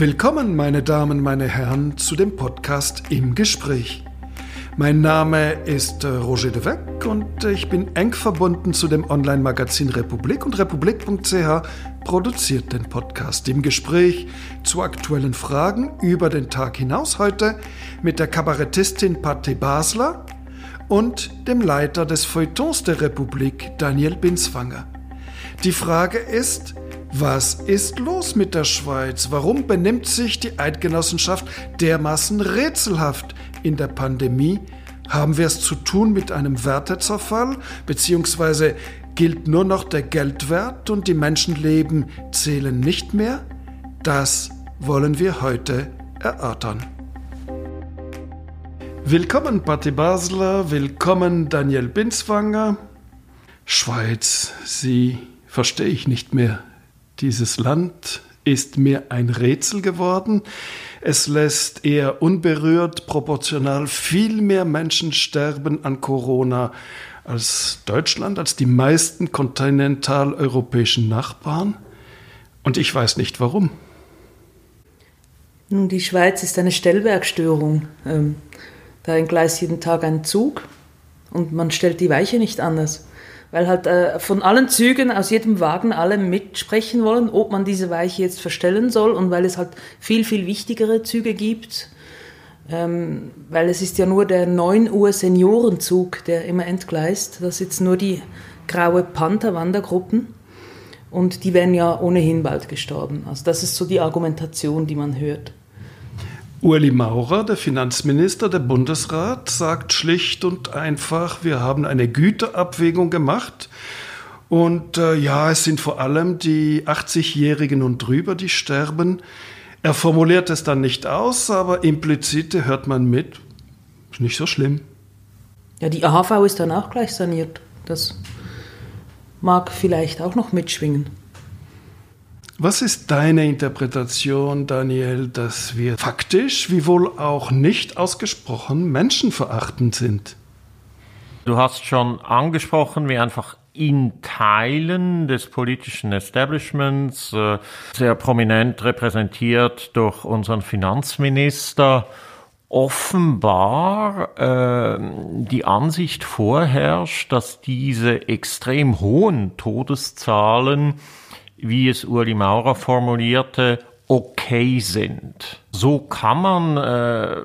Willkommen, meine Damen, meine Herren, zu dem Podcast Im Gespräch. Mein Name ist äh, Roger de Weck und ich bin eng verbunden zu dem Online-Magazin Republik und republik.ch produziert den Podcast Im Gespräch zu aktuellen Fragen über den Tag hinaus heute mit der Kabarettistin Patti Basler und dem Leiter des Feuilletons der Republik, Daniel Binswanger. Die Frage ist, was ist los mit der Schweiz? Warum benimmt sich die Eidgenossenschaft dermaßen rätselhaft in der Pandemie? Haben wir es zu tun mit einem Wertezerfall? Beziehungsweise gilt nur noch der Geldwert und die Menschenleben zählen nicht mehr? Das wollen wir heute erörtern. Willkommen Patti Basler, willkommen Daniel Binswanger. Schweiz, Sie verstehe ich nicht mehr. Dieses Land ist mir ein Rätsel geworden. Es lässt eher unberührt proportional viel mehr Menschen sterben an Corona als Deutschland, als die meisten kontinentaleuropäischen Nachbarn. Und ich weiß nicht warum. Nun, die Schweiz ist eine Stellwerkstörung. Ähm, da entgleist jeden Tag ein Zug und man stellt die Weiche nicht anders weil halt äh, von allen Zügen aus jedem Wagen alle mitsprechen wollen, ob man diese Weiche jetzt verstellen soll und weil es halt viel, viel wichtigere Züge gibt. Ähm, weil es ist ja nur der 9 Uhr Seniorenzug, der immer entgleist. Das jetzt nur die graue Panther-Wandergruppen und die wären ja ohnehin bald gestorben. Also das ist so die Argumentation, die man hört. Ueli Maurer, der Finanzminister der Bundesrat, sagt schlicht und einfach, wir haben eine Güterabwägung gemacht. Und äh, ja, es sind vor allem die 80-Jährigen und drüber, die sterben. Er formuliert es dann nicht aus, aber implizit hört man mit, ist nicht so schlimm. Ja, die AHV ist dann auch gleich saniert. Das mag vielleicht auch noch mitschwingen. Was ist deine Interpretation, Daniel, dass wir faktisch, wie wohl auch nicht ausgesprochen, menschenverachtend sind? Du hast schon angesprochen, wie einfach in Teilen des politischen Establishments, äh, sehr prominent repräsentiert durch unseren Finanzminister, offenbar äh, die Ansicht vorherrscht, dass diese extrem hohen Todeszahlen wie es Uli Maurer formulierte, okay sind. So kann man äh,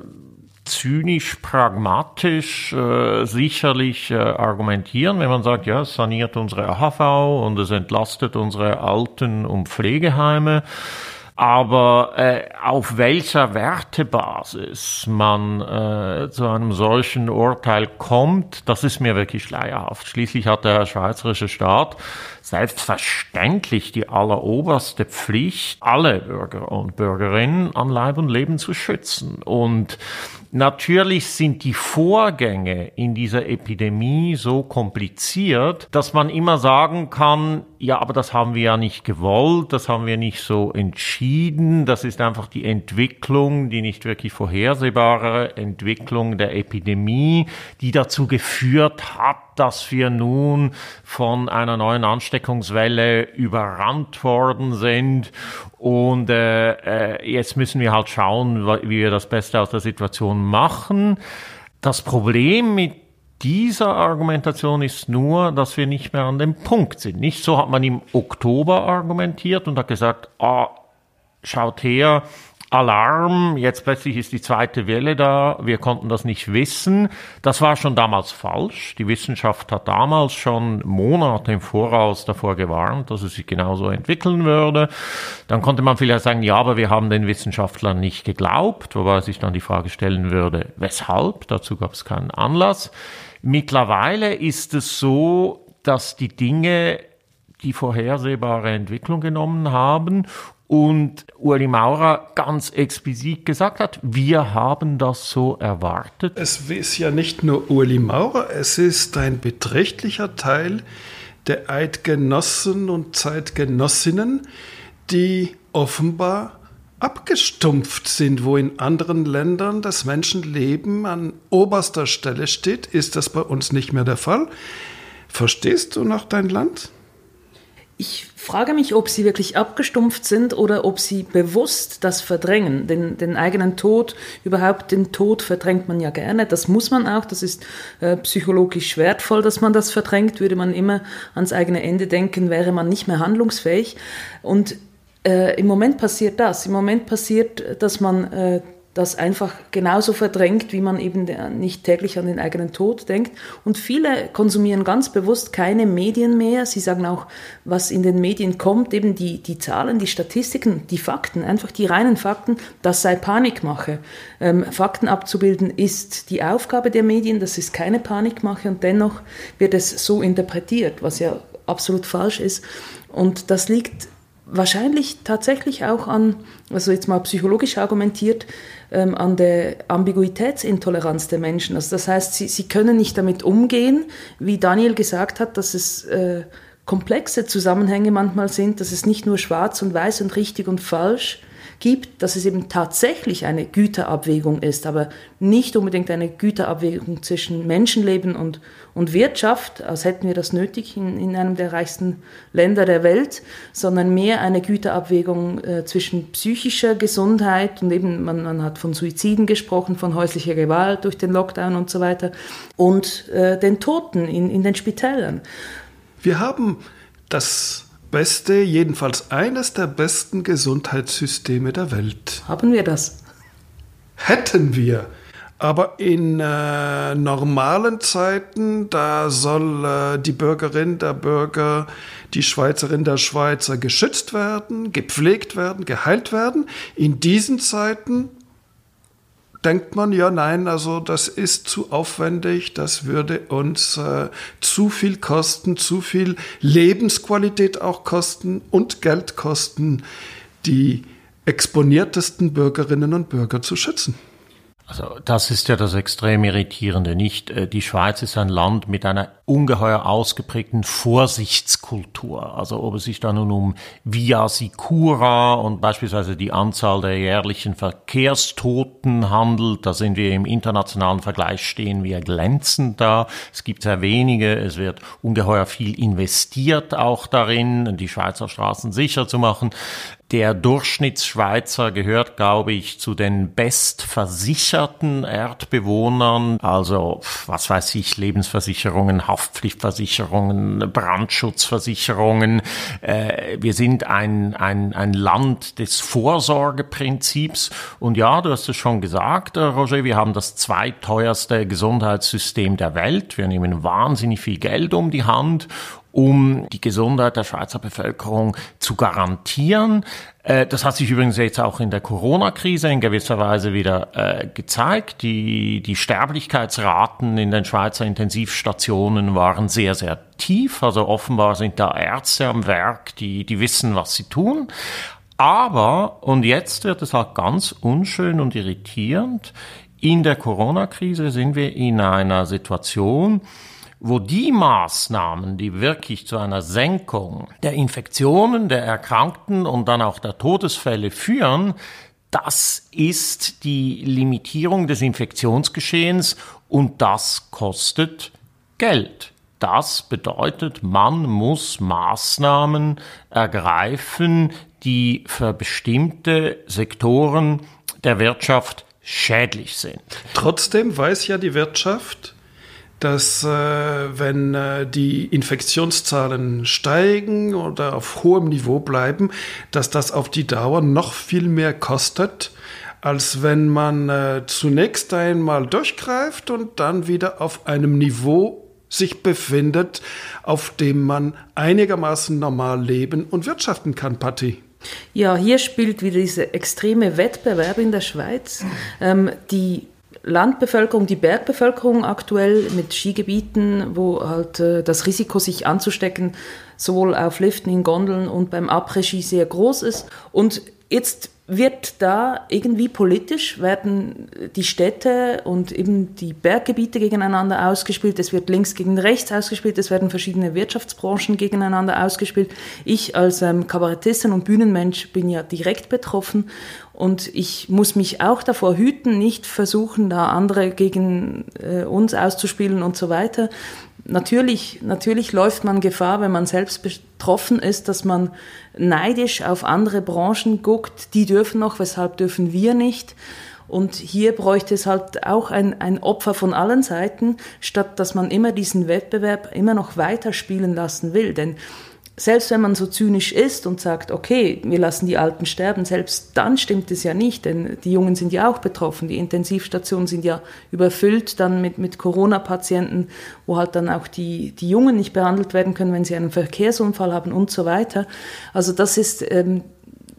zynisch, pragmatisch äh, sicherlich äh, argumentieren, wenn man sagt, ja, es saniert unsere AHV und es entlastet unsere Alten- und Pflegeheime. Aber äh, auf welcher Wertebasis man äh, zu einem solchen Urteil kommt, das ist mir wirklich schleierhaft. Schließlich hat der schweizerische Staat selbstverständlich die alleroberste Pflicht, alle Bürger und Bürgerinnen an Leib und Leben zu schützen. Und Natürlich sind die Vorgänge in dieser Epidemie so kompliziert, dass man immer sagen kann, ja, aber das haben wir ja nicht gewollt, das haben wir nicht so entschieden, das ist einfach die Entwicklung, die nicht wirklich vorhersehbare Entwicklung der Epidemie, die dazu geführt hat, dass wir nun von einer neuen Ansteckungswelle überrannt worden sind. Und äh, äh, jetzt müssen wir halt schauen, wie wir das Beste aus der Situation machen. Das Problem mit dieser Argumentation ist nur, dass wir nicht mehr an dem Punkt sind. Nicht so hat man im Oktober argumentiert und hat gesagt, ah, schaut her, Alarm, jetzt plötzlich ist die zweite Welle da, wir konnten das nicht wissen. Das war schon damals falsch. Die Wissenschaft hat damals schon Monate im Voraus davor gewarnt, dass es sich genauso entwickeln würde. Dann konnte man vielleicht sagen, ja, aber wir haben den Wissenschaftlern nicht geglaubt, wobei sich dann die Frage stellen würde, weshalb? Dazu gab es keinen Anlass. Mittlerweile ist es so, dass die Dinge die vorhersehbare Entwicklung genommen haben und Uli Maurer ganz explizit gesagt hat, wir haben das so erwartet. Es ist ja nicht nur Uli Maurer, es ist ein beträchtlicher Teil der Eidgenossen und Zeitgenossinnen, die offenbar abgestumpft sind, wo in anderen Ländern das Menschenleben an oberster Stelle steht, ist das bei uns nicht mehr der Fall. Verstehst du noch dein Land? Ich frage mich, ob sie wirklich abgestumpft sind oder ob sie bewusst das verdrängen. Den, den eigenen Tod, überhaupt den Tod verdrängt man ja gerne. Das muss man auch. Das ist äh, psychologisch wertvoll, dass man das verdrängt. Würde man immer ans eigene Ende denken, wäre man nicht mehr handlungsfähig. Und äh, im Moment passiert das. Im Moment passiert, dass man äh, das einfach genauso verdrängt, wie man eben nicht täglich an den eigenen Tod denkt. Und viele konsumieren ganz bewusst keine Medien mehr. Sie sagen auch, was in den Medien kommt, eben die, die Zahlen, die Statistiken, die Fakten, einfach die reinen Fakten, das sei Panikmache. Ähm, Fakten abzubilden ist die Aufgabe der Medien, das ist keine Panikmache und dennoch wird es so interpretiert, was ja absolut falsch ist. Und das liegt wahrscheinlich tatsächlich auch an, also jetzt mal psychologisch argumentiert, ähm, an der Ambiguitätsintoleranz der Menschen. Also das heißt, sie, sie können nicht damit umgehen, wie Daniel gesagt hat, dass es äh, komplexe Zusammenhänge manchmal sind, dass es nicht nur schwarz und weiß und richtig und falsch gibt, dass es eben tatsächlich eine Güterabwägung ist, aber nicht unbedingt eine Güterabwägung zwischen Menschenleben und, und Wirtschaft, als hätten wir das nötig in, in einem der reichsten Länder der Welt, sondern mehr eine Güterabwägung äh, zwischen psychischer Gesundheit und eben, man, man hat von Suiziden gesprochen, von häuslicher Gewalt durch den Lockdown und so weiter und äh, den Toten in, in den Spitälern. Wir haben das beste, jedenfalls eines der besten Gesundheitssysteme der Welt. Haben wir das? Hätten wir. Aber in äh, normalen Zeiten, da soll äh, die Bürgerin, der Bürger, die Schweizerin, der Schweizer geschützt werden, gepflegt werden, geheilt werden. In diesen Zeiten denkt man, ja, nein, also das ist zu aufwendig, das würde uns äh, zu viel kosten, zu viel Lebensqualität auch kosten und Geld kosten, die exponiertesten Bürgerinnen und Bürger zu schützen. Also das ist ja das extrem irritierende. Nicht, äh, die Schweiz ist ein Land mit einer ungeheuer ausgeprägten Vorsichtskultur. Also ob es sich da nun um Via Sicura und beispielsweise die Anzahl der jährlichen Verkehrstoten handelt, da sind wir im internationalen Vergleich stehen wir glänzend da. Es gibt sehr wenige, es wird ungeheuer viel investiert auch darin, die Schweizer Straßen sicher zu machen. Der Durchschnittsschweizer gehört, glaube ich, zu den bestversicherten Erdbewohnern. Also, was weiß ich, Lebensversicherungen, Haftpflichtversicherungen, Brandschutzversicherungen. Äh, wir sind ein, ein, ein Land des Vorsorgeprinzips. Und ja, du hast es schon gesagt, äh, Roger, wir haben das zweiteuerste Gesundheitssystem der Welt. Wir nehmen wahnsinnig viel Geld um die Hand um die Gesundheit der Schweizer Bevölkerung zu garantieren. Äh, das hat sich übrigens jetzt auch in der Corona-Krise in gewisser Weise wieder äh, gezeigt. Die, die Sterblichkeitsraten in den Schweizer Intensivstationen waren sehr, sehr tief. Also offenbar sind da Ärzte am Werk, die, die wissen, was sie tun. Aber, und jetzt wird es halt ganz unschön und irritierend, in der Corona-Krise sind wir in einer Situation, wo die Maßnahmen, die wirklich zu einer Senkung der Infektionen, der Erkrankten und dann auch der Todesfälle führen, das ist die Limitierung des Infektionsgeschehens und das kostet Geld. Das bedeutet, man muss Maßnahmen ergreifen, die für bestimmte Sektoren der Wirtschaft schädlich sind. Trotzdem weiß ja die Wirtschaft, dass äh, wenn äh, die Infektionszahlen steigen oder auf hohem Niveau bleiben, dass das auf die Dauer noch viel mehr kostet, als wenn man äh, zunächst einmal durchgreift und dann wieder auf einem Niveau sich befindet, auf dem man einigermaßen normal leben und wirtschaften kann, Patti. Ja, hier spielt wieder dieser extreme Wettbewerb in der Schweiz. Ähm, die Landbevölkerung, die Bergbevölkerung aktuell mit Skigebieten, wo halt äh, das Risiko, sich anzustecken, sowohl auf Liften in Gondeln und beim Après-Ski sehr groß ist. Und jetzt wird da irgendwie politisch, werden die Städte und eben die Berggebiete gegeneinander ausgespielt, es wird links gegen rechts ausgespielt, es werden verschiedene Wirtschaftsbranchen gegeneinander ausgespielt. Ich als ähm, Kabarettistin und Bühnenmensch bin ja direkt betroffen Und ich muss mich auch davor hüten, nicht versuchen, da andere gegen äh, uns auszuspielen und so weiter. Natürlich, natürlich läuft man Gefahr, wenn man selbst betroffen ist, dass man neidisch auf andere Branchen guckt. Die dürfen noch, weshalb dürfen wir nicht? Und hier bräuchte es halt auch ein, ein Opfer von allen Seiten, statt dass man immer diesen Wettbewerb immer noch weiter spielen lassen will. Denn selbst wenn man so zynisch ist und sagt, okay, wir lassen die Alten sterben, selbst dann stimmt es ja nicht, denn die Jungen sind ja auch betroffen. Die Intensivstationen sind ja überfüllt dann mit, mit Corona-Patienten, wo halt dann auch die, die Jungen nicht behandelt werden können, wenn sie einen Verkehrsunfall haben und so weiter. Also das ist ähm,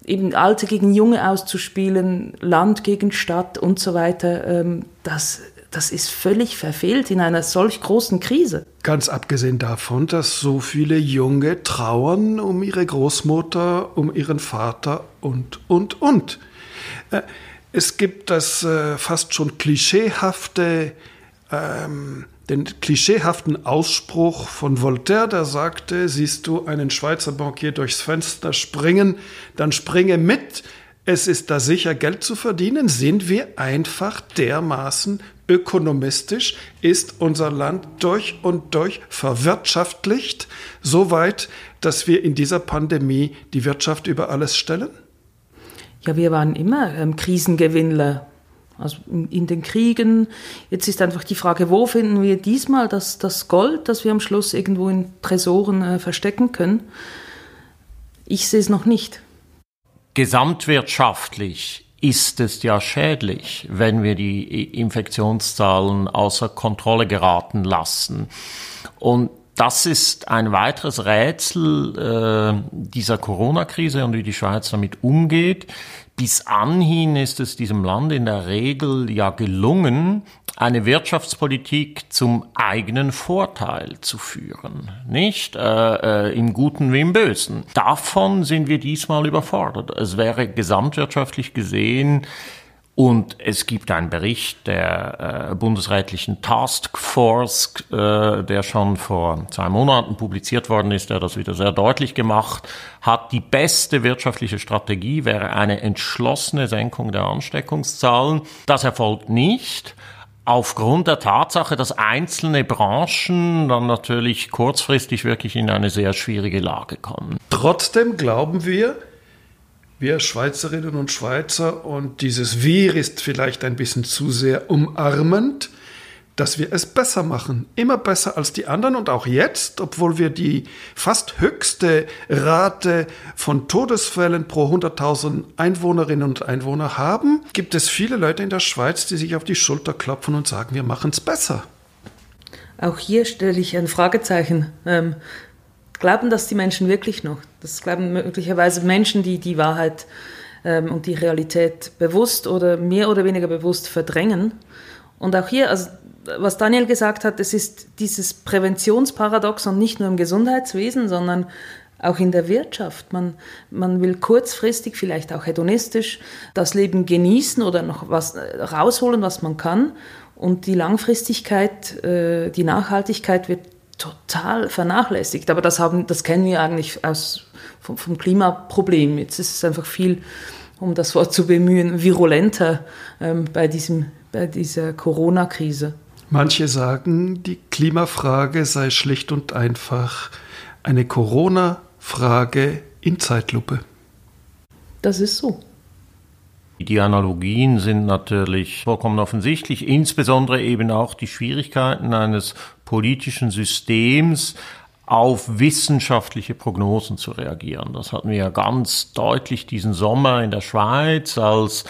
eben Alte gegen Junge auszuspielen, Land gegen Stadt und so weiter, ähm, das, das ist völlig verfehlt in einer solch großen Krise. Ganz abgesehen davon, dass so viele Junge trauern um ihre Großmutter, um ihren Vater und, und, und. Äh, es gibt das äh, fast schon klischeehafte ähm, den klischeehaften Ausspruch von Voltaire, der sagte, siehst du einen Schweizer Bankier durchs Fenster springen, dann springe mit, es ist da sicher Geld zu verdienen, sind wir einfach dermaßen ökonomistisch, ist unser Land durch und durch verwirtschaftlicht, so weit, dass wir in dieser Pandemie die Wirtschaft über alles stellen? Ja, wir waren immer ähm, Krisengewinnler also in, in, den Kriegen. Jetzt ist einfach die Frage, wo finden wir diesmal das, das Gold, das wir am Schluss irgendwo in Tresoren äh, verstecken können? Ich sehe es noch nicht. Gesamtwirtschaftlich ist es ja schädlich, wenn wir die Infektionszahlen außer Kontrolle geraten lassen. Und das ist ein weiteres Rätsel äh, dieser Corona-Krise und wie die Schweiz damit umgeht. Bis anhin ist es diesem Land in der Regel ja gelungen, eine Wirtschaftspolitik zum eigenen Vorteil zu führen, nicht äh, äh, im Guten wie im Bösen. Davon sind wir diesmal überfordert. Es wäre gesamtwirtschaftlich gesehen und es gibt einen Bericht der äh, bundesrätlichen Taskforce, äh, der schon vor zwei Monaten publiziert worden ist, der das wieder sehr deutlich gemacht hat. Die beste wirtschaftliche Strategie wäre eine entschlossene Senkung der Ansteckungszahlen. Das erfolgt nicht. Aufgrund der Tatsache, dass einzelne Branchen dann natürlich kurzfristig wirklich in eine sehr schwierige Lage kommen. Trotzdem glauben wir, wir Schweizerinnen und Schweizer, und dieses Wir ist vielleicht ein bisschen zu sehr umarmend, dass wir es besser machen, immer besser als die anderen und auch jetzt, obwohl wir die fast höchste Rate von Todesfällen pro 100.000 Einwohnerinnen und Einwohner haben, gibt es viele Leute in der Schweiz, die sich auf die Schulter klopfen und sagen, wir machen es besser. Auch hier stelle ich ein Fragezeichen. Ähm, glauben das die Menschen wirklich noch? Das glauben möglicherweise Menschen, die die Wahrheit ähm, und die Realität bewusst oder mehr oder weniger bewusst verdrängen. Und auch hier, also was Daniel gesagt hat, es ist dieses Präventionsparadoxon nicht nur im Gesundheitswesen, sondern auch in der Wirtschaft. Man, man will kurzfristig, vielleicht auch hedonistisch, das Leben genießen oder noch was äh, rausholen, was man kann. Und die Langfristigkeit, äh, die Nachhaltigkeit wird total vernachlässigt. Aber das, haben, das kennen wir eigentlich aus, vom, vom Klimaproblem. Jetzt ist es einfach viel, um das Wort zu bemühen, virulenter ähm, bei, diesem, bei dieser Corona-Krise. Manche sagen, die Klimafrage sei schlicht und einfach eine Corona-Frage in Zeitlupe. Das ist so. Die Analogien sind natürlich vollkommen offensichtlich, insbesondere eben auch die Schwierigkeiten eines politischen Systems auf wissenschaftliche Prognosen zu reagieren. Das hatten wir ja ganz deutlich diesen Sommer in der Schweiz, als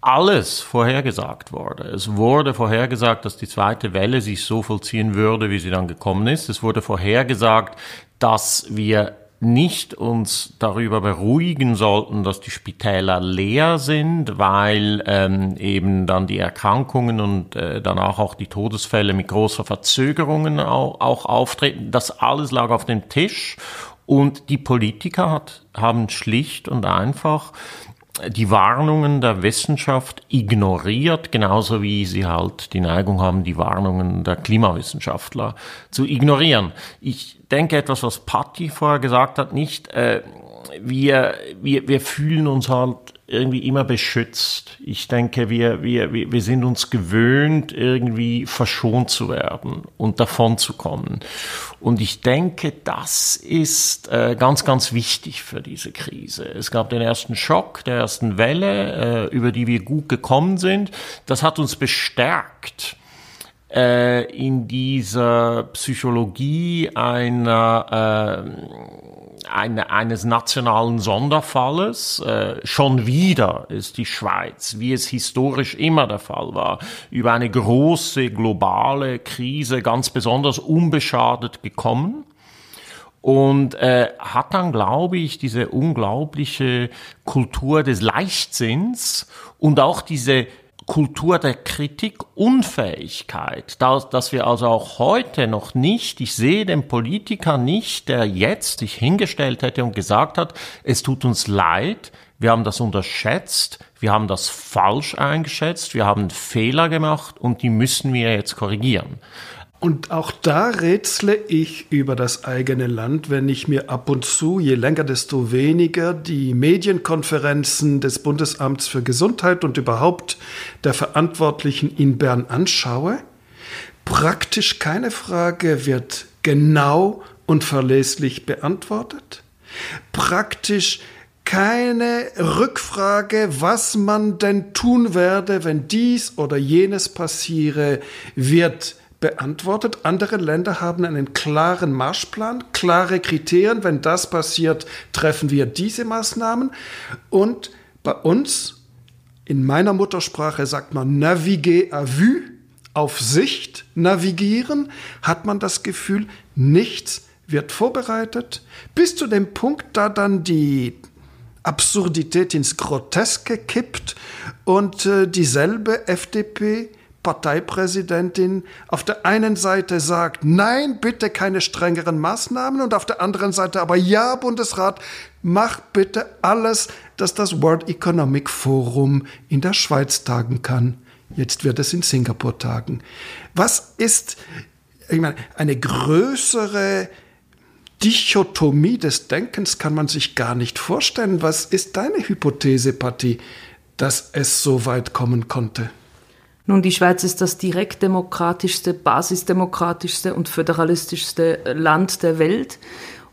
alles vorhergesagt wurde. Es wurde vorhergesagt, dass die zweite Welle sich so vollziehen würde, wie sie dann gekommen ist. Es wurde vorhergesagt, dass wir nicht uns darüber beruhigen sollten, dass die Spitäler leer sind, weil ähm, eben dann die Erkrankungen und äh, danach auch die Todesfälle mit großer Verzögerungen auch, auch auftreten. Das alles lag auf dem Tisch und die Politiker hat, haben schlicht und einfach die Warnungen der Wissenschaft ignoriert, genauso wie sie halt die Neigung haben, die Warnungen der Klimawissenschaftler zu ignorieren. Ich denke etwas, was Patti vorher gesagt hat, nicht, äh, wir, wir, wir fühlen uns halt irgendwie immer beschützt. Ich denke, wir, wir, wir sind uns gewöhnt, irgendwie verschont zu werden und davon zu kommen. Und ich denke, das ist äh, ganz, ganz wichtig für diese Krise. Es gab den ersten Schock der ersten Welle, äh, über die wir gut gekommen sind. Das hat uns bestärkt äh, in dieser Psychologie einer äh, eine, eines nationalen Sonderfalles. Äh, schon wieder ist die Schweiz, wie es historisch immer der Fall war, über eine große globale Krise ganz besonders unbeschadet gekommen und äh, hat dann, glaube ich, diese unglaubliche Kultur des Leichtsinns und auch diese Kultur der Kritik Unfähigkeit, dass, dass wir also auch heute noch nicht, ich sehe den Politiker nicht, der jetzt sich hingestellt hätte und gesagt hat, es tut uns leid, wir haben das unterschätzt, wir haben das falsch eingeschätzt, wir haben Fehler gemacht und die müssen wir jetzt korrigieren. Und auch da rätsle ich über das eigene Land, wenn ich mir ab und zu, je länger desto weniger, die Medienkonferenzen des Bundesamts für Gesundheit und überhaupt der Verantwortlichen in Bern anschaue. Praktisch keine Frage wird genau und verlässlich beantwortet. Praktisch keine Rückfrage, was man denn tun werde, wenn dies oder jenes passiere, wird beantwortet. Andere Länder haben einen klaren Marschplan, klare Kriterien. Wenn das passiert, treffen wir diese Maßnahmen. Und bei uns, in meiner Muttersprache sagt man naviguer à vue, auf Sicht navigieren, hat man das Gefühl, nichts wird vorbereitet, bis zu dem Punkt, da dann die Absurdität ins Groteske kippt und äh, dieselbe FDP Parteipräsidentin auf der einen Seite sagt, nein, bitte keine strengeren Maßnahmen und auf der anderen Seite aber, ja, Bundesrat, mach bitte alles, dass das World Economic Forum in der Schweiz tagen kann. Jetzt wird es in Singapur tagen. Was ist, ich meine, eine größere Dichotomie des Denkens kann man sich gar nicht vorstellen. Was ist deine Hypothese, Patti, dass es so weit kommen konnte? Nun, die Schweiz ist das direktdemokratischste, basisdemokratischste und föderalistischste Land der Welt.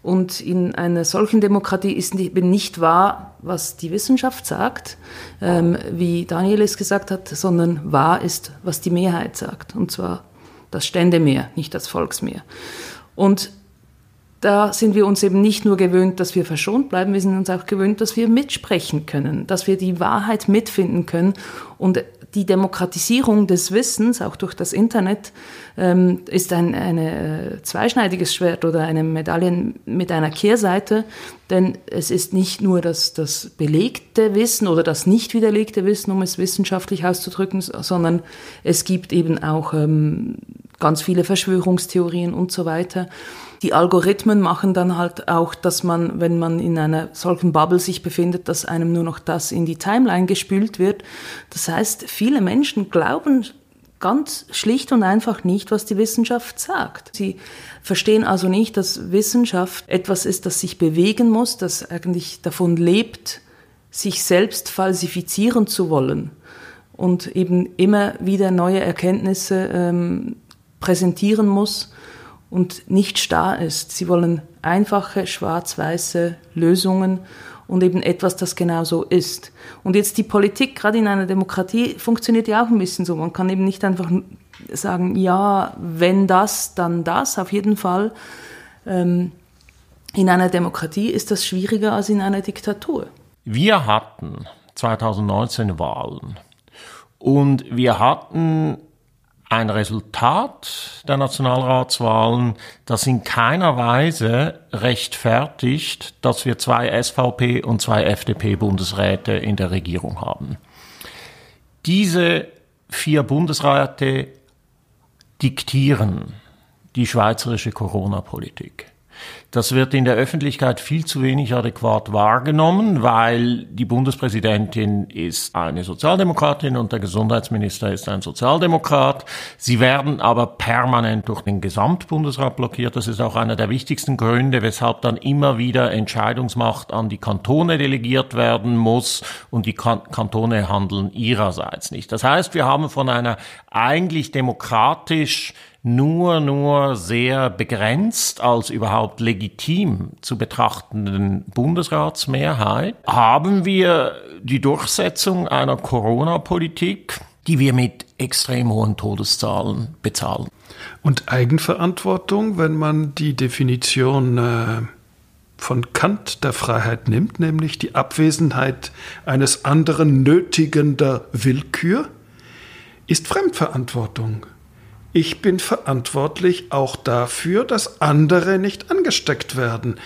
Und in einer solchen Demokratie ist eben nicht wahr, was die Wissenschaft sagt, ähm, wie Daniel es gesagt hat, sondern wahr ist, was die Mehrheit sagt. Und zwar das Ständemehr, nicht das Volksmehr. Und da sind wir uns eben nicht nur gewöhnt, dass wir verschont bleiben, wir sind uns auch gewöhnt, dass wir mitsprechen können, dass wir die Wahrheit mitfinden können und die Demokratisierung des Wissens, auch durch das Internet, ähm, ist ein eine, äh, zweischneidiges Schwert oder eine Medaille mit einer Kehrseite, denn es ist nicht nur das, das belegte Wissen oder das nicht widerlegte Wissen, um es wissenschaftlich auszudrücken, sondern es gibt eben auch ähm, ganz viele Verschwörungstheorien und so weiter. Die Algorithmen machen dann halt auch, dass man, wenn man in einer solchen Bubble sich befindet, dass einem nur noch das in die Timeline gespült wird. Das heißt, viele Menschen glauben ganz schlicht und einfach nicht, was die Wissenschaft sagt. Sie verstehen also nicht, dass Wissenschaft etwas ist, das sich bewegen muss, das eigentlich davon lebt, sich selbst falsifizieren zu wollen und eben immer wieder neue Erkenntnisse ähm, präsentieren muss und nicht starr ist. Sie wollen einfache, schwarz-weiße Lösungen und eben etwas, das genau so ist. Und jetzt die Politik, gerade in einer Demokratie, funktioniert ja auch ein bisschen so. Man kann eben nicht einfach sagen, ja, wenn das, dann das, auf jeden Fall. Ähm, in einer Demokratie ist das schwieriger als in einer Diktatur. Wir hatten 2019 Wahlen und wir hatten ein Resultat der Nationalratswahlen, das in keiner Weise rechtfertigt, dass wir zwei SVP und zwei FDP-Bundesräte in der Regierung haben. Diese vier Bundesräte diktieren die schweizerische Corona-Politik. Das wird in der Öffentlichkeit viel zu wenig adäquat wahrgenommen, weil die Bundespräsidentin ist eine Sozialdemokratin und der Gesundheitsminister ist ein Sozialdemokrat. Sie werden aber permanent durch den Gesamtbundesrat blockiert. Das ist auch einer der wichtigsten Gründe, weshalb dann immer wieder Entscheidungsmacht an die Kantone delegiert werden muss und die Kantone handeln ihrerseits nicht. Das heißt, wir haben von einer eigentlich demokratisch nur, nur sehr begrenzt als überhaupt legitim zu betrachtenden Bundesratsmehrheit haben wir die Durchsetzung einer Corona-Politik, die wir mit extrem hohen Todeszahlen bezahlen. Und Eigenverantwortung, wenn man die Definition äh, von Kant der Freiheit nimmt, nämlich die Abwesenheit eines anderen nötigender Willkür, ist Fremdverantwortung ich bin verantwortlich auch dafür, dass andere nicht angesteckt werden.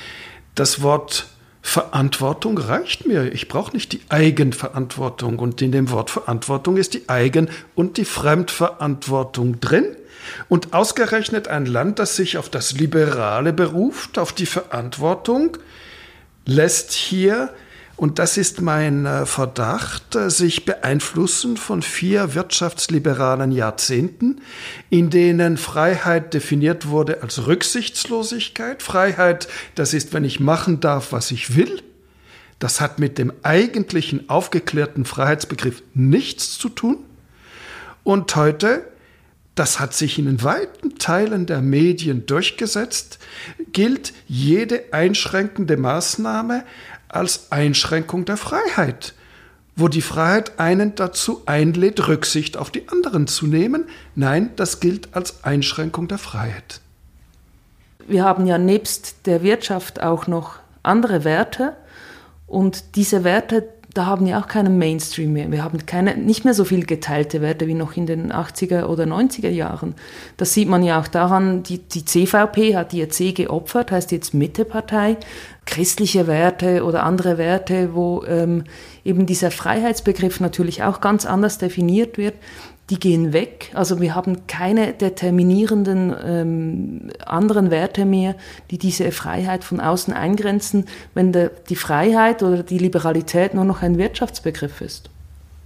Das Wort Verantwortung reicht mir. Ich brauche nicht die Eigenverantwortung. Und in dem Wort Verantwortung ist die Eigen- und die Fremdverantwortung drin. Und ausgerechnet ein Land, das sich auf das Liberale beruft, auf die Verantwortung, lässt hier und das ist mein äh, Verdacht, äh, sich beeinflussen von vier wirtschaftsliberalen Jahrzehnten, in denen Freiheit definiert wurde als Rücksichtslosigkeit. Freiheit, das ist, wenn ich machen darf, was ich will. Das hat mit dem eigentlichen aufgeklärten Freiheitsbegriff nichts zu tun. Und heute, das hat sich in weiten Teilen der Medien durchgesetzt, gilt jede einschränkende Maßnahme als Einschränkung der Freiheit, wo die Freiheit einen dazu einlädt, Rücksicht auf die anderen zu nehmen. Nein, das gilt als Einschränkung der Freiheit. Wir haben ja nebst der Wirtschaft auch noch andere Werte und diese Werte da haben wir auch keinen Mainstream mehr. Wir haben keine, nicht mehr so viel geteilte Werte wie noch in den 80er oder 90er Jahren. Das sieht man ja auch daran, die, die CVP hat die C geopfert, heißt jetzt Mittepartei. Christliche Werte oder andere Werte, wo ähm, eben dieser Freiheitsbegriff natürlich auch ganz anders definiert wird die gehen weg. Also wir haben keine determinierenden ähm, anderen Werte mehr, die diese Freiheit von außen eingrenzen, wenn der, die Freiheit oder die Liberalität nur noch ein Wirtschaftsbegriff ist.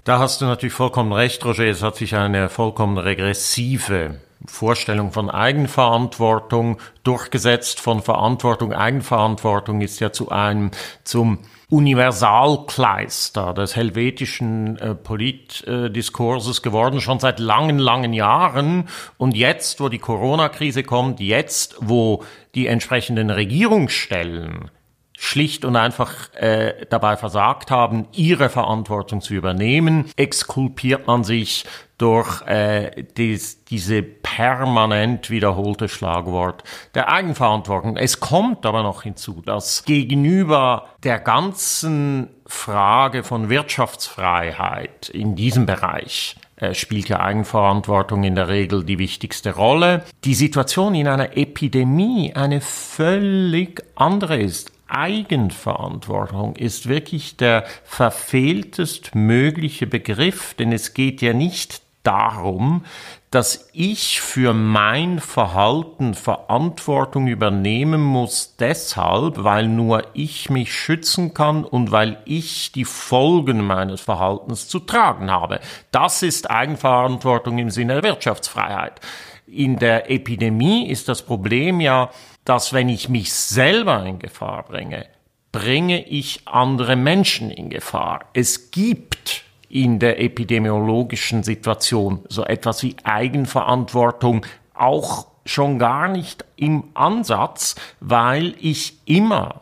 Da hast du natürlich vollkommen recht, Roger. Es hat sich eine vollkommen regressive Vorstellung von Eigenverantwortung durchgesetzt. Von Verantwortung, Eigenverantwortung ist ja zu einem, zum Universalkleister des helvetischen äh, Politdiskurses geworden, schon seit langen, langen Jahren. Und jetzt, wo die Corona-Krise kommt, jetzt, wo die entsprechenden Regierungsstellen schlicht und einfach äh, dabei versagt haben, ihre Verantwortung zu übernehmen, exkulpiert man sich durch äh, dies, diese permanent wiederholte Schlagwort der Eigenverantwortung. Es kommt aber noch hinzu, dass gegenüber der ganzen Frage von Wirtschaftsfreiheit in diesem Bereich äh, spielt ja Eigenverantwortung in der Regel die wichtigste Rolle. Die Situation in einer Epidemie eine völlig andere ist. Eigenverantwortung ist wirklich der verfehltest mögliche Begriff, denn es geht ja nicht darum, dass ich für mein Verhalten Verantwortung übernehmen muss, deshalb, weil nur ich mich schützen kann und weil ich die Folgen meines Verhaltens zu tragen habe. Das ist Eigenverantwortung im Sinne der Wirtschaftsfreiheit. In der Epidemie ist das Problem ja, dass wenn ich mich selber in Gefahr bringe, bringe ich andere Menschen in Gefahr. Es gibt in der epidemiologischen Situation so etwas wie Eigenverantwortung auch schon gar nicht im Ansatz, weil ich immer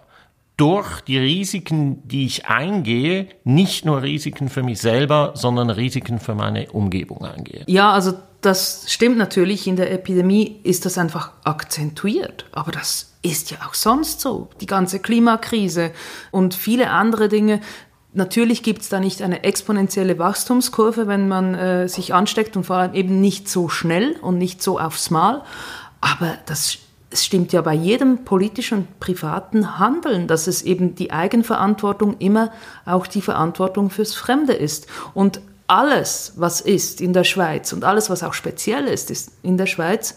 durch die Risiken, die ich eingehe, nicht nur Risiken für mich selber, sondern Risiken für meine Umgebung eingehe. Ja, also das stimmt natürlich. In der Epidemie ist das einfach akzentuiert. Aber das ist ja auch sonst so. Die ganze Klimakrise und viele andere Dinge. Natürlich gibt es da nicht eine exponentielle Wachstumskurve, wenn man äh, sich ansteckt und vor allem eben nicht so schnell und nicht so aufs Mal. Aber das es stimmt ja bei jedem politischen und privaten Handeln, dass es eben die Eigenverantwortung immer auch die Verantwortung fürs Fremde ist. Und alles, was ist in der Schweiz und alles, was auch speziell ist, ist in der Schweiz,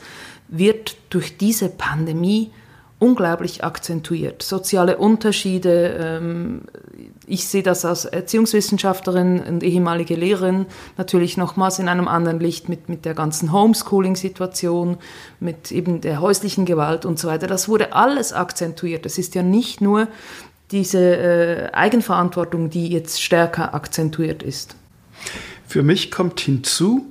wird durch diese Pandemie unglaublich akzentuiert. Soziale Unterschiede, ähm, ich sehe das als Erziehungswissenschaftlerin und ehemalige Lehrerin natürlich nochmals in einem anderen Licht mit, mit der ganzen Homeschooling-Situation, mit eben der häuslichen Gewalt und so weiter. Das wurde alles akzentuiert. Es ist ja nicht nur diese äh, Eigenverantwortung, die jetzt stärker akzentuiert ist. Für mich kommt hinzu,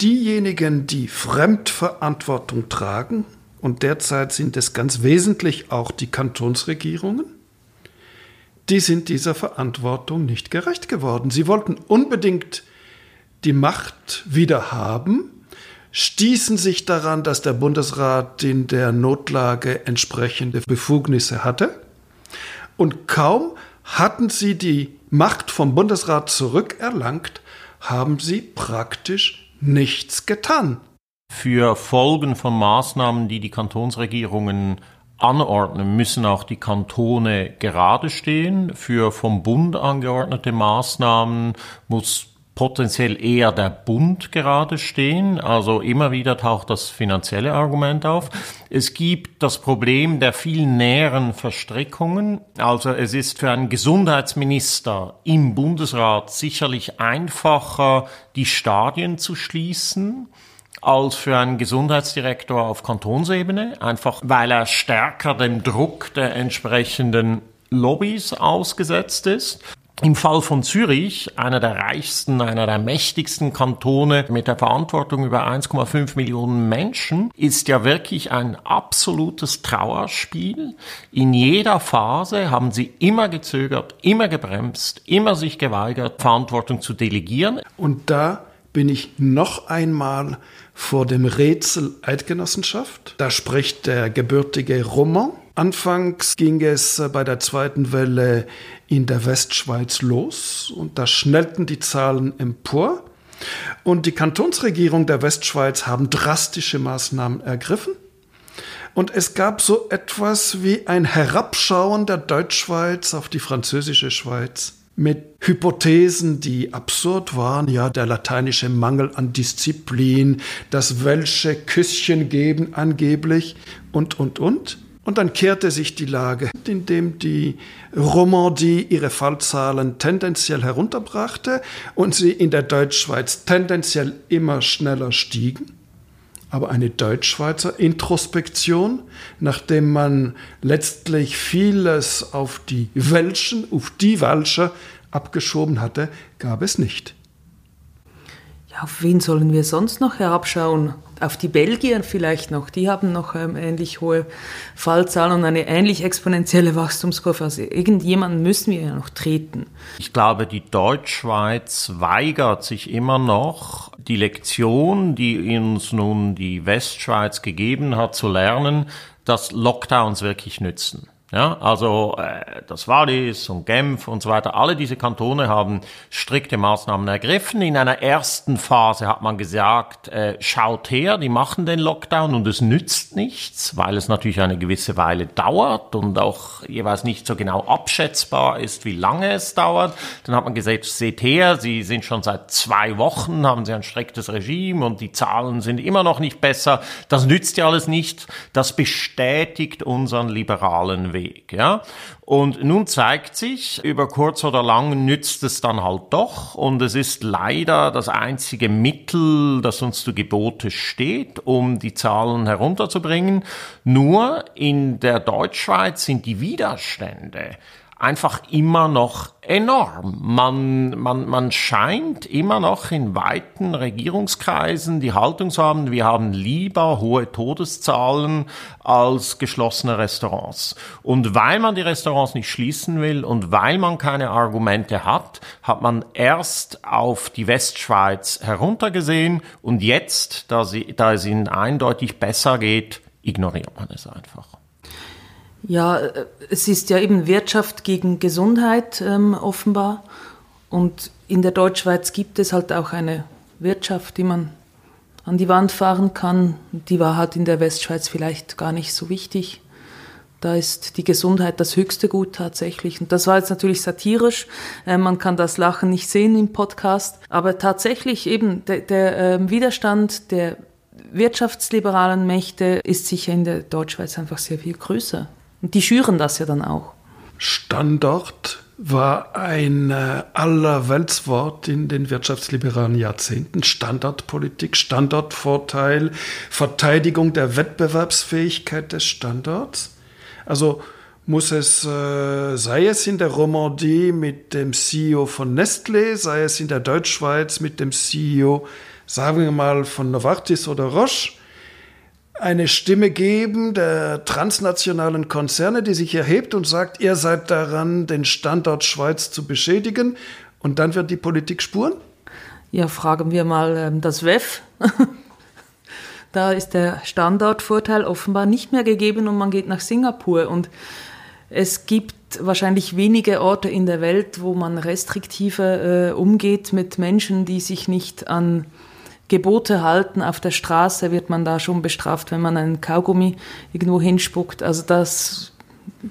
diejenigen, die Fremdverantwortung tragen, und derzeit sind es ganz wesentlich auch die Kantonsregierungen, die sind dieser Verantwortung nicht gerecht geworden. Sie wollten unbedingt die Macht wieder haben, stießen sich daran, dass der Bundesrat in der Notlage entsprechende Befugnisse hatte. Und kaum hatten sie die Macht vom Bundesrat zurückerlangt, haben sie praktisch nichts getan. Für Folgen von Maßnahmen, die die Kantonsregierungen anordnen, müssen auch die Kantone gerade stehen. Für vom Bund angeordnete Maßnahmen muss potenziell eher der Bund gerade stehen. Also immer wieder taucht das finanzielle Argument auf. Es gibt das Problem der viel näheren Verstrickungen. Also es ist für einen Gesundheitsminister im Bundesrat sicherlich einfacher, die Stadien zu schließen als für einen Gesundheitsdirektor auf Kantonsebene, einfach weil er stärker dem Druck der entsprechenden Lobbys ausgesetzt ist. Im Fall von Zürich, einer der reichsten, einer der mächtigsten Kantone mit der Verantwortung über 1,5 Millionen Menschen, ist ja wirklich ein absolutes Trauerspiel. In jeder Phase haben sie immer gezögert, immer gebremst, immer sich geweigert, Verantwortung zu delegieren. Und da bin ich noch einmal vor dem Rätsel Eidgenossenschaft. Da spricht der gebürtige Roman. Anfangs ging es bei der zweiten Welle in der Westschweiz los und da schnellten die Zahlen empor. Und die Kantonsregierung der Westschweiz haben drastische Maßnahmen ergriffen. Und es gab so etwas wie ein Herabschauen der Deutschschweiz auf die französische Schweiz mit Hypothesen, die absurd waren, ja, der lateinische Mangel an Disziplin, das welsche Küsschen geben angeblich und, und, und. Und dann kehrte sich die Lage, indem die Romandie ihre Fallzahlen tendenziell herunterbrachte und sie in der Deutschschweiz tendenziell immer schneller stiegen aber eine Deutschschweizer Introspektion, nachdem man letztlich vieles auf die Welschen, auf die Welscher abgeschoben hatte, gab es nicht. Ja, auf wen sollen wir sonst noch herabschauen? Auf die Belgier vielleicht noch. Die haben noch ähm, ähnlich hohe Fallzahlen und eine ähnlich exponentielle Wachstumskurve. Also irgendjemanden müssen wir ja noch treten. Ich glaube, die Deutschschweiz weigert sich immer noch, die Lektion, die uns nun die Westschweiz gegeben hat, zu lernen, dass Lockdowns wirklich nützen. Ja, also äh, das Wallis und Genf und so weiter, alle diese Kantone haben strikte Maßnahmen ergriffen. In einer ersten Phase hat man gesagt, äh, schaut her, die machen den Lockdown und es nützt nichts, weil es natürlich eine gewisse Weile dauert und auch jeweils nicht so genau abschätzbar ist, wie lange es dauert. Dann hat man gesagt, seht her, sie sind schon seit zwei Wochen, haben sie ein striktes Regime und die Zahlen sind immer noch nicht besser. Das nützt ja alles nicht. Das bestätigt unseren liberalen Weg. Ja? Und nun zeigt sich, über kurz oder lang nützt es dann halt doch. Und es ist leider das einzige Mittel, das uns zu Gebote steht, um die Zahlen herunterzubringen. Nur in der Deutschschweiz sind die Widerstände einfach immer noch enorm. Man, man, man scheint immer noch in weiten Regierungskreisen die Haltung zu haben, wir haben lieber hohe Todeszahlen als geschlossene Restaurants. Und weil man die Restaurants nicht schließen will und weil man keine Argumente hat, hat man erst auf die Westschweiz heruntergesehen und jetzt, da, sie, da es ihnen eindeutig besser geht, ignoriert man es einfach. Ja, äh, es ist ja eben Wirtschaft gegen Gesundheit ähm, offenbar. Und in der Deutschschweiz gibt es halt auch eine Wirtschaft, die man an die Wand fahren kann. Die war halt in der Westschweiz vielleicht gar nicht so wichtig. Da ist die Gesundheit das höchste Gut tatsächlich. Und das war jetzt natürlich satirisch. Äh, man kann das Lachen nicht sehen im Podcast. Aber tatsächlich eben der, der äh, Widerstand, der wirtschaftsliberalen Mächte ist sicher in der Deutschschweiz einfach sehr viel größer. Und die schüren das ja dann auch. Standort war ein äh, Allerweltswort in den wirtschaftsliberalen Jahrzehnten. Standortpolitik, Standortvorteil, Verteidigung der Wettbewerbsfähigkeit des Standorts. Also muss es, äh, sei es in der Romandie mit dem CEO von Nestlé, sei es in der Deutschschweiz mit dem CEO, sagen wir mal, von Novartis oder Roche, eine Stimme geben der transnationalen Konzerne, die sich erhebt und sagt, ihr seid daran, den Standort Schweiz zu beschädigen. Und dann wird die Politik spuren? Ja, fragen wir mal ähm, das WEF. da ist der Standortvorteil offenbar nicht mehr gegeben und man geht nach Singapur. Und es gibt wahrscheinlich wenige Orte in der Welt, wo man restriktiver äh, umgeht mit Menschen, die sich nicht an Gebote halten. Auf der Straße wird man da schon bestraft, wenn man einen Kaugummi irgendwo hinspuckt. Also das,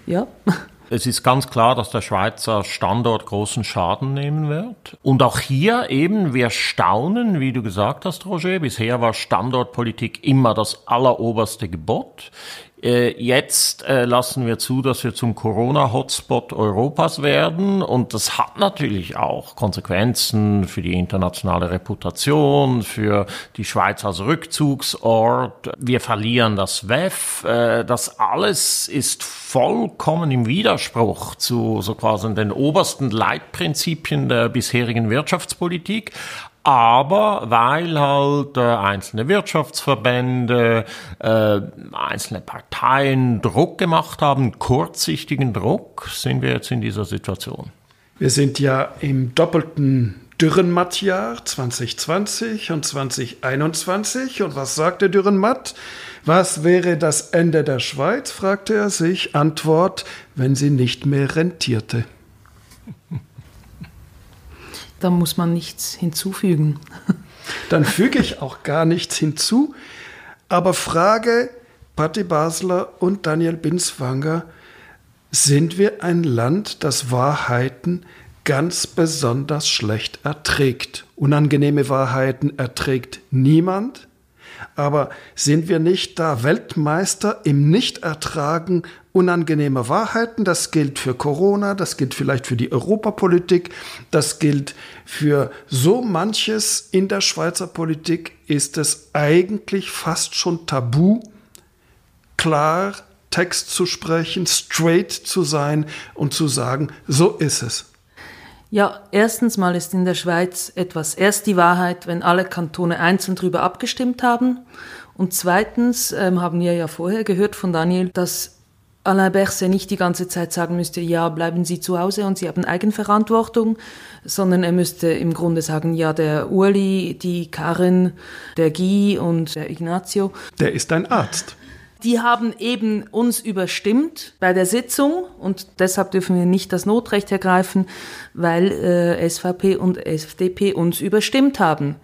ja. Es ist ganz klar, dass der Schweizer Standort großen Schaden nehmen wird. Und auch hier eben, wir staunen, wie du gesagt hast, Roger. Bisher war Standortpolitik immer das alleroberste Gebot. Äh, jetzt äh, lassen wir zu, dass wir zum Corona-Hotspot Europas werden. Und das hat natürlich auch Konsequenzen für die internationale Reputation, für die Schweiz als Rückzugsort. Wir verlieren das WEF. Äh, das alles ist vollkommen im Widerspruch zu so quasi den obersten Leitprinzipien der bisherigen Wirtschaftspolitik aber weil halt äh, einzelne Wirtschaftsverbände, äh, einzelne Parteien Druck gemacht haben, kurzsichtigen Druck, sind wir jetzt in dieser Situation. Wir sind ja im doppelten Dürrenmatt-Jahr 2020 und 2021. Und was sagte Dürrenmatt? Was wäre das Ende der Schweiz? fragte er sich. Antwort, wenn sie nicht mehr rentierte. Da muss man nichts hinzufügen. Dann füge ich auch gar nichts hinzu. Aber frage Patti Basler und Daniel Binswanger, sind wir ein Land, das Wahrheiten ganz besonders schlecht erträgt? Unangenehme Wahrheiten erträgt niemand. Aber sind wir nicht da Weltmeister im Nichtertragen unangenehme Wahrheiten. Das gilt für Corona, das gilt vielleicht für die Europapolitik, das gilt für so manches in der Schweizer Politik ist es eigentlich fast schon tabu, klar Text zu sprechen, straight zu sein und zu sagen, so ist es. Ja, erstens mal ist in der Schweiz etwas erst die Wahrheit, wenn alle Kantone einzeln darüber abgestimmt haben. Und zweitens ähm, haben wir ja vorher gehört von Daniel, dass Alain Berset nicht die ganze Zeit sagen müsste, ja, bleiben Sie zu Hause und Sie haben Eigenverantwortung, sondern er müsste im Grunde sagen, ja, der Uli, die Karin, der Guy und der Ignazio. Der ist ein Arzt. Die haben eben uns überstimmt bei der Sitzung und deshalb dürfen wir nicht das Notrecht ergreifen, weil äh, SVP und FDP uns überstimmt haben.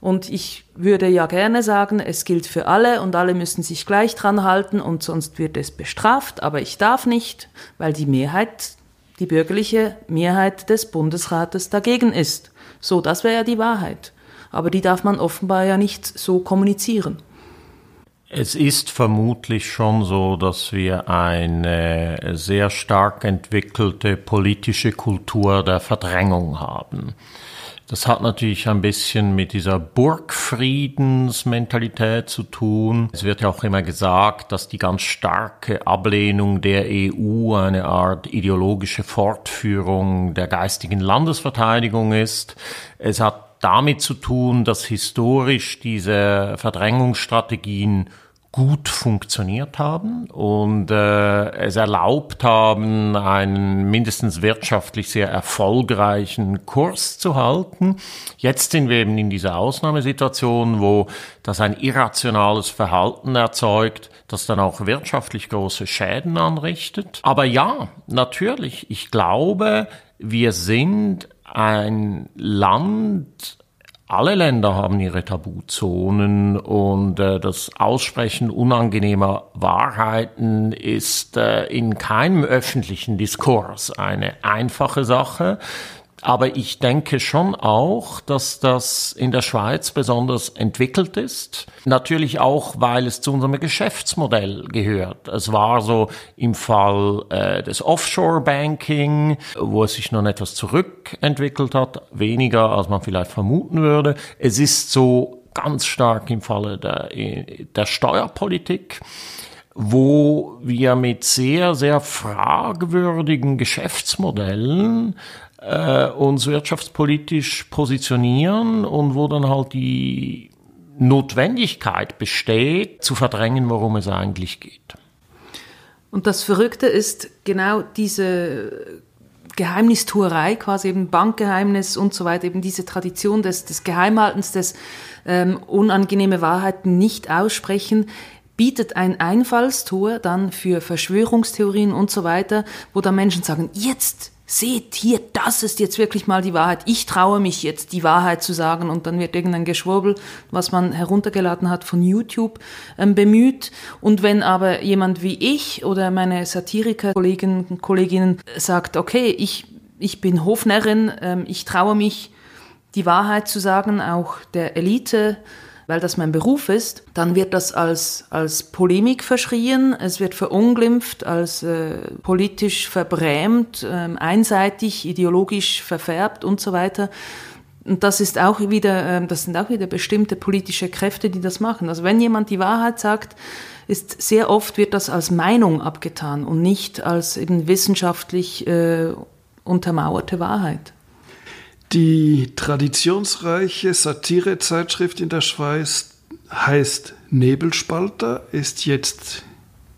Und ich würde ja gerne sagen, es gilt für alle und alle müssen sich gleich dran halten und sonst wird es bestraft, aber ich darf nicht, weil die Mehrheit, die bürgerliche Mehrheit des Bundesrates dagegen ist. So, das wäre ja die Wahrheit. Aber die darf man offenbar ja nicht so kommunizieren. Es ist vermutlich schon so, dass wir eine sehr stark entwickelte politische Kultur der Verdrängung haben. Das hat natürlich ein bisschen mit dieser Burgfriedensmentalität zu tun. Es wird ja auch immer gesagt, dass die ganz starke Ablehnung der EU eine Art ideologische Fortführung der geistigen Landesverteidigung ist. Es hat damit zu tun, dass historisch diese Verdrängungsstrategien gut funktioniert haben und äh, es erlaubt haben, einen mindestens wirtschaftlich sehr erfolgreichen Kurs zu halten. Jetzt sind wir eben in dieser Ausnahmesituation, wo das ein irrationales Verhalten erzeugt, das dann auch wirtschaftlich große Schäden anrichtet. Aber ja, natürlich, ich glaube, wir sind ein Land, alle Länder haben ihre Tabuzonen und äh, das Aussprechen unangenehmer Wahrheiten ist äh, in keinem öffentlichen Diskurs eine einfache Sache. Aber ich denke schon auch, dass das in der Schweiz besonders entwickelt ist. Natürlich auch, weil es zu unserem Geschäftsmodell gehört. Es war so im Fall äh, des Offshore-Banking, wo es sich noch etwas zurückentwickelt hat, weniger als man vielleicht vermuten würde. Es ist so ganz stark im Falle der, der Steuerpolitik wo wir mit sehr, sehr fragwürdigen Geschäftsmodellen äh, uns wirtschaftspolitisch positionieren und wo dann halt die Notwendigkeit besteht, zu verdrängen, worum es eigentlich geht. Und das Verrückte ist genau diese Geheimnistuerei, quasi eben Bankgeheimnis und so weiter, eben diese Tradition des, des Geheimhaltens, des ähm, unangenehme Wahrheiten nicht aussprechen, bietet ein Einfallstor dann für Verschwörungstheorien und so weiter, wo dann Menschen sagen, jetzt seht hier, das ist jetzt wirklich mal die Wahrheit. Ich traue mich jetzt, die Wahrheit zu sagen. Und dann wird irgendein Geschwurbel, was man heruntergeladen hat von YouTube, ähm, bemüht. Und wenn aber jemand wie ich oder meine Satiriker-Kollegen und Kolleginnen sagt, okay, ich, ich bin Hofnärrin, ähm, ich traue mich, die Wahrheit zu sagen, auch der Elite, weil das mein Beruf ist, dann wird das als, als Polemik verschrien, es wird verunglimpft, als äh, politisch verbrämt, äh, einseitig, ideologisch verfärbt und so weiter. Und das ist auch wieder, äh, das sind auch wieder bestimmte politische Kräfte, die das machen. Also wenn jemand die Wahrheit sagt, ist sehr oft wird das als Meinung abgetan und nicht als eben wissenschaftlich äh, untermauerte Wahrheit. Die traditionsreiche Satirezeitschrift in der Schweiz heißt Nebelspalter, ist jetzt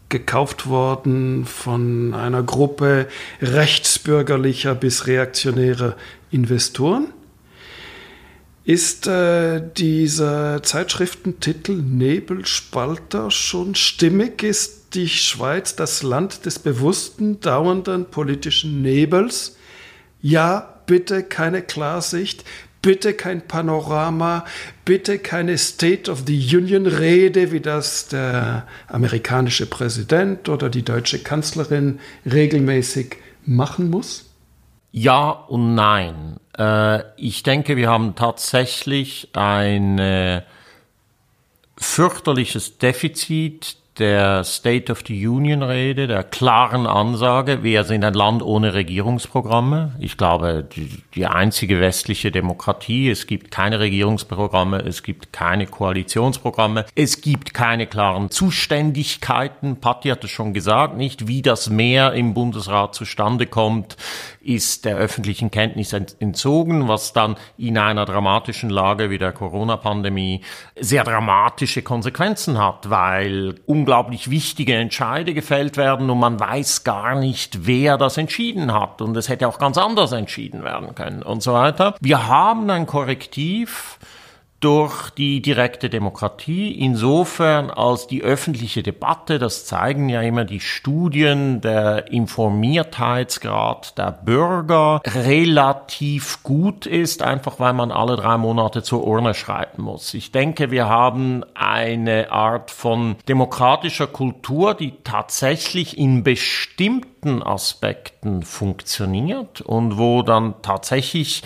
gekauft worden von einer Gruppe rechtsbürgerlicher bis reaktionärer Investoren. Ist äh, dieser Zeitschriftentitel Nebelspalter schon stimmig? Ist die Schweiz das Land des bewussten, dauernden politischen Nebels? Ja, bitte keine Klarsicht, bitte kein Panorama, bitte keine State of the Union Rede, wie das der amerikanische Präsident oder die deutsche Kanzlerin regelmäßig machen muss? Ja und nein. Äh, ich denke, wir haben tatsächlich ein fürchterliches Defizit der State of the Union Rede, der klaren Ansage, wir sind ein Land ohne Regierungsprogramme. Ich glaube, die, die, einzige westliche Demokratie. Es gibt keine Regierungsprogramme, es gibt keine Koalitionsprogramme, es gibt keine klaren Zuständigkeiten. Patti hat es schon gesagt, nicht wie das mehr im Bundesrat zustande kommt, ist der öffentlichen Kenntnis entzogen, was dann in einer dramatischen Lage wie der Corona-Pandemie sehr dramatische Konsequenzen hat, weil unglaublich wichtige Entscheide gefällt werden und man weiß gar nicht, wer das entschieden hat und es hätte auch ganz anders entschieden werden können und so weiter. Wir haben ein Korrektiv, durch die direkte Demokratie, insofern als die öffentliche Debatte, das zeigen ja immer die Studien, der Informiertheitsgrad der Bürger relativ gut ist, einfach weil man alle drei Monate zur Urne schreiten muss. Ich denke, wir haben eine Art von demokratischer Kultur, die tatsächlich in bestimmten Aspekten funktioniert und wo dann tatsächlich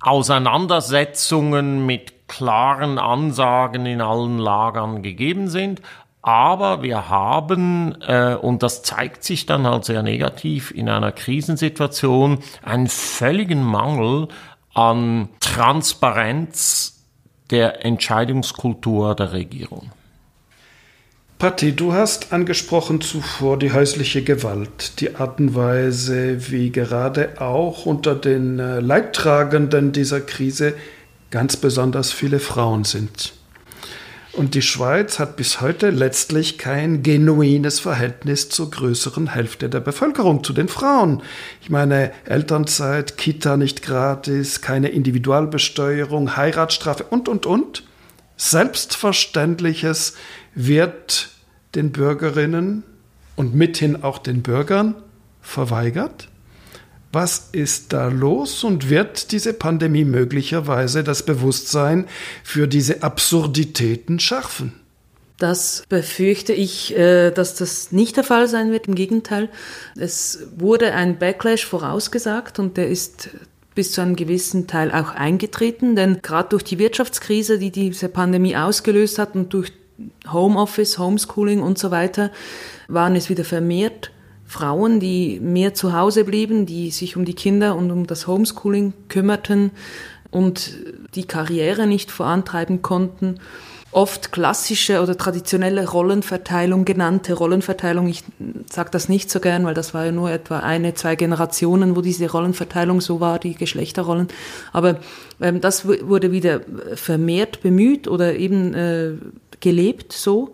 Auseinandersetzungen mit klaren Ansagen in allen Lagern gegeben sind. Aber wir haben, äh, und das zeigt sich dann halt sehr negativ in einer Krisensituation, einen völligen Mangel an Transparenz der Entscheidungskultur der Regierung. Patti, du hast angesprochen zuvor die häusliche Gewalt, die Art und Weise, wie gerade auch unter den äh, Leidtragenden dieser Krise ganz besonders viele Frauen sind. Und die Schweiz hat bis heute letztlich kein genuines Verhältnis zur größeren Hälfte der Bevölkerung, zu den Frauen. Ich meine, Elternzeit, Kita nicht gratis, keine Individualbesteuerung, Heiratsstrafe und, und, und. Selbstverständliches wird den Bürgerinnen und mithin auch den Bürgern verweigert. Was ist da los und wird diese Pandemie möglicherweise das Bewusstsein für diese Absurditäten schärfen? Das befürchte ich, äh, dass das nicht der Fall sein wird. Im Gegenteil, es wurde ein Backlash vorausgesagt und der ist bis zu einem gewissen Teil auch eingetreten, denn gerade durch die Wirtschaftskrise, die diese Pandemie ausgelöst hat und durch Homeoffice, Homeschooling und so weiter, waren es wieder vermehrt Frauen, die mehr zu Hause blieben, die sich um die Kinder und um das Homeschooling kümmerten und die Karriere nicht vorantreiben konnten oft klassische oder traditionelle Rollenverteilung genannte Rollenverteilung. Ich sage das nicht so gern, weil das war ja nur etwa eine, zwei Generationen, wo diese Rollenverteilung so war, die Geschlechterrollen. Aber ähm, das wurde wieder vermehrt bemüht oder eben äh, gelebt so.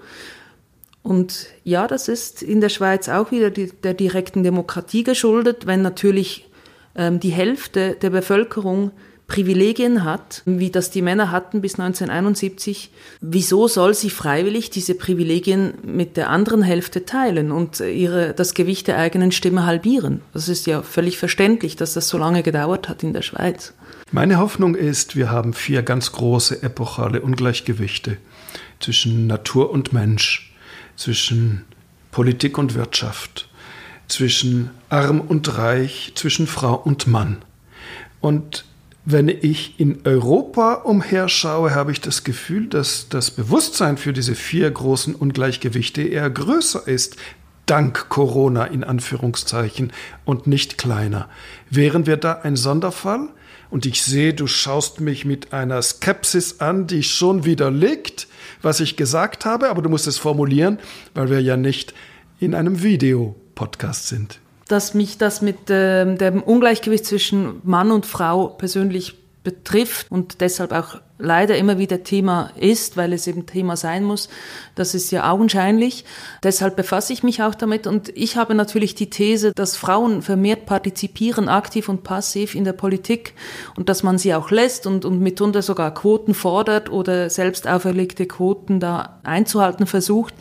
Und ja, das ist in der Schweiz auch wieder die, der direkten Demokratie geschuldet, wenn natürlich ähm, die Hälfte der Bevölkerung Privilegien hat, wie das die Männer hatten bis 1971, wieso soll sie freiwillig diese Privilegien mit der anderen Hälfte teilen und ihre, das Gewicht der eigenen Stimme halbieren? Das ist ja völlig verständlich, dass das so lange gedauert hat in der Schweiz. Meine Hoffnung ist, wir haben vier ganz große epochale Ungleichgewichte zwischen Natur und Mensch, zwischen Politik und Wirtschaft, zwischen Arm und Reich, zwischen Frau und Mann. Und wenn ich in Europa umherschaue, habe ich das Gefühl, dass das Bewusstsein für diese vier großen Ungleichgewichte eher größer ist, dank Corona in Anführungszeichen, und nicht kleiner. Wären wir da ein Sonderfall? Und ich sehe, du schaust mich mit einer Skepsis an, die schon widerlegt, was ich gesagt habe, aber du musst es formulieren, weil wir ja nicht in einem Videopodcast sind. Dass mich das mit äh, dem Ungleichgewicht zwischen Mann und Frau persönlich betrifft und deshalb auch leider immer wieder Thema ist, weil es eben Thema sein muss. Das ist ja augenscheinlich. Deshalb befasse ich mich auch damit und ich habe natürlich die These, dass Frauen vermehrt partizipieren, aktiv und passiv in der Politik und dass man sie auch lässt und, und mitunter sogar Quoten fordert oder selbst auferlegte Quoten da einzuhalten versucht,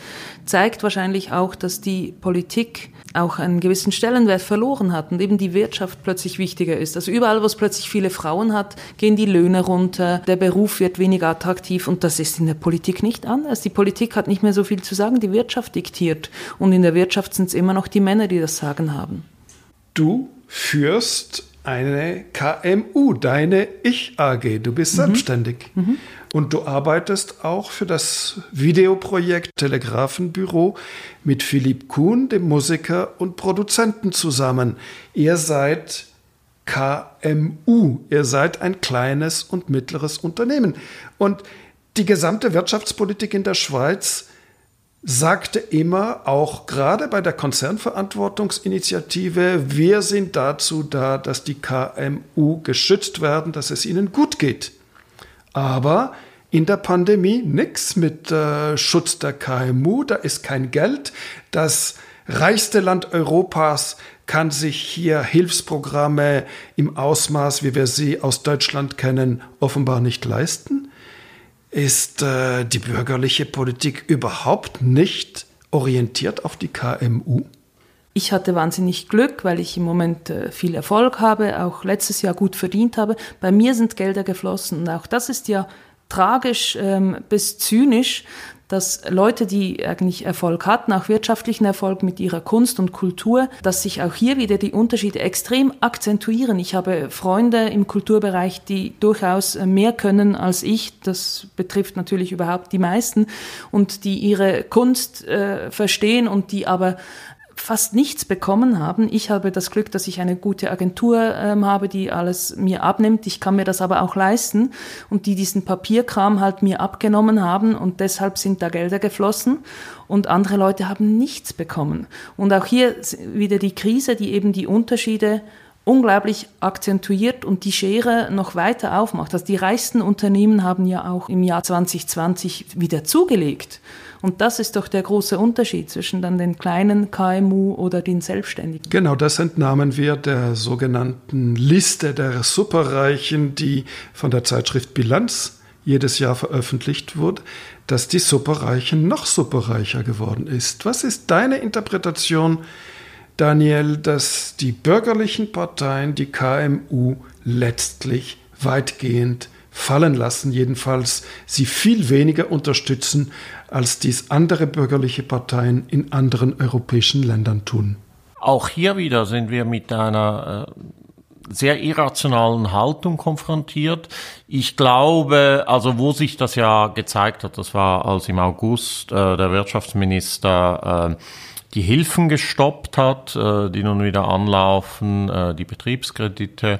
zeigt wahrscheinlich auch, dass die Politik auch einen gewissen Stellenwert verloren hat und eben die Wirtschaft plötzlich wichtiger ist. Also überall, wo es plötzlich viele Frauen hat, gehen die Löhne runter, der Beruf wird weniger attraktiv und das ist in der Politik nicht anders. Die Politik hat nicht mehr so viel zu sagen, die Wirtschaft diktiert und in der Wirtschaft sind es immer noch die Männer, die das Sagen haben. Du führst eine KMU, deine Ich-AG. Du bist mhm. selbstständig. Mhm. Und du arbeitest auch für das Videoprojekt Telegrafenbüro mit Philipp Kuhn, dem Musiker und Produzenten zusammen. Ihr seid KMU. Ihr seid ein kleines und mittleres Unternehmen. Und die gesamte Wirtschaftspolitik in der Schweiz sagte immer, auch gerade bei der Konzernverantwortungsinitiative, wir sind dazu da, dass die KMU geschützt werden, dass es ihnen gut geht. Aber in der Pandemie nichts mit äh, Schutz der KMU, da ist kein Geld. Das reichste Land Europas kann sich hier Hilfsprogramme im Ausmaß, wie wir sie aus Deutschland kennen, offenbar nicht leisten. Ist äh, die bürgerliche Politik überhaupt nicht orientiert auf die KMU? Ich hatte wahnsinnig Glück, weil ich im Moment äh, viel Erfolg habe, auch letztes Jahr gut verdient habe. Bei mir sind Gelder geflossen und auch das ist ja tragisch ähm, bis zynisch, dass Leute, die eigentlich Erfolg hatten, auch wirtschaftlichen Erfolg mit ihrer Kunst und Kultur, dass sich auch hier wieder die Unterschiede extrem akzentuieren. Ich habe Freunde im Kulturbereich, die durchaus mehr können als ich. Das betrifft natürlich überhaupt die meisten und die ihre Kunst äh, verstehen und die aber fast nichts bekommen haben. Ich habe das Glück, dass ich eine gute Agentur ähm, habe, die alles mir abnimmt. Ich kann mir das aber auch leisten und die diesen Papierkram halt mir abgenommen haben und deshalb sind da Gelder geflossen und andere Leute haben nichts bekommen. Und auch hier wieder die Krise, die eben die Unterschiede unglaublich akzentuiert und die Schere noch weiter aufmacht. Also die reichsten Unternehmen haben ja auch im Jahr 2020 wieder zugelegt. Und das ist doch der große Unterschied zwischen dann den kleinen KMU oder den Selbstständigen. Genau, das entnahmen wir der sogenannten Liste der Superreichen, die von der Zeitschrift Bilanz jedes Jahr veröffentlicht wurde, dass die Superreichen noch superreicher geworden ist. Was ist deine Interpretation, Daniel, dass die bürgerlichen Parteien die KMU letztlich weitgehend fallen lassen, jedenfalls sie viel weniger unterstützen, als dies andere bürgerliche Parteien in anderen europäischen Ländern tun. Auch hier wieder sind wir mit einer äh, sehr irrationalen Haltung konfrontiert. Ich glaube, also wo sich das ja gezeigt hat, das war, als im August äh, der Wirtschaftsminister äh, die Hilfen gestoppt hat, äh, die nun wieder anlaufen, äh, die Betriebskredite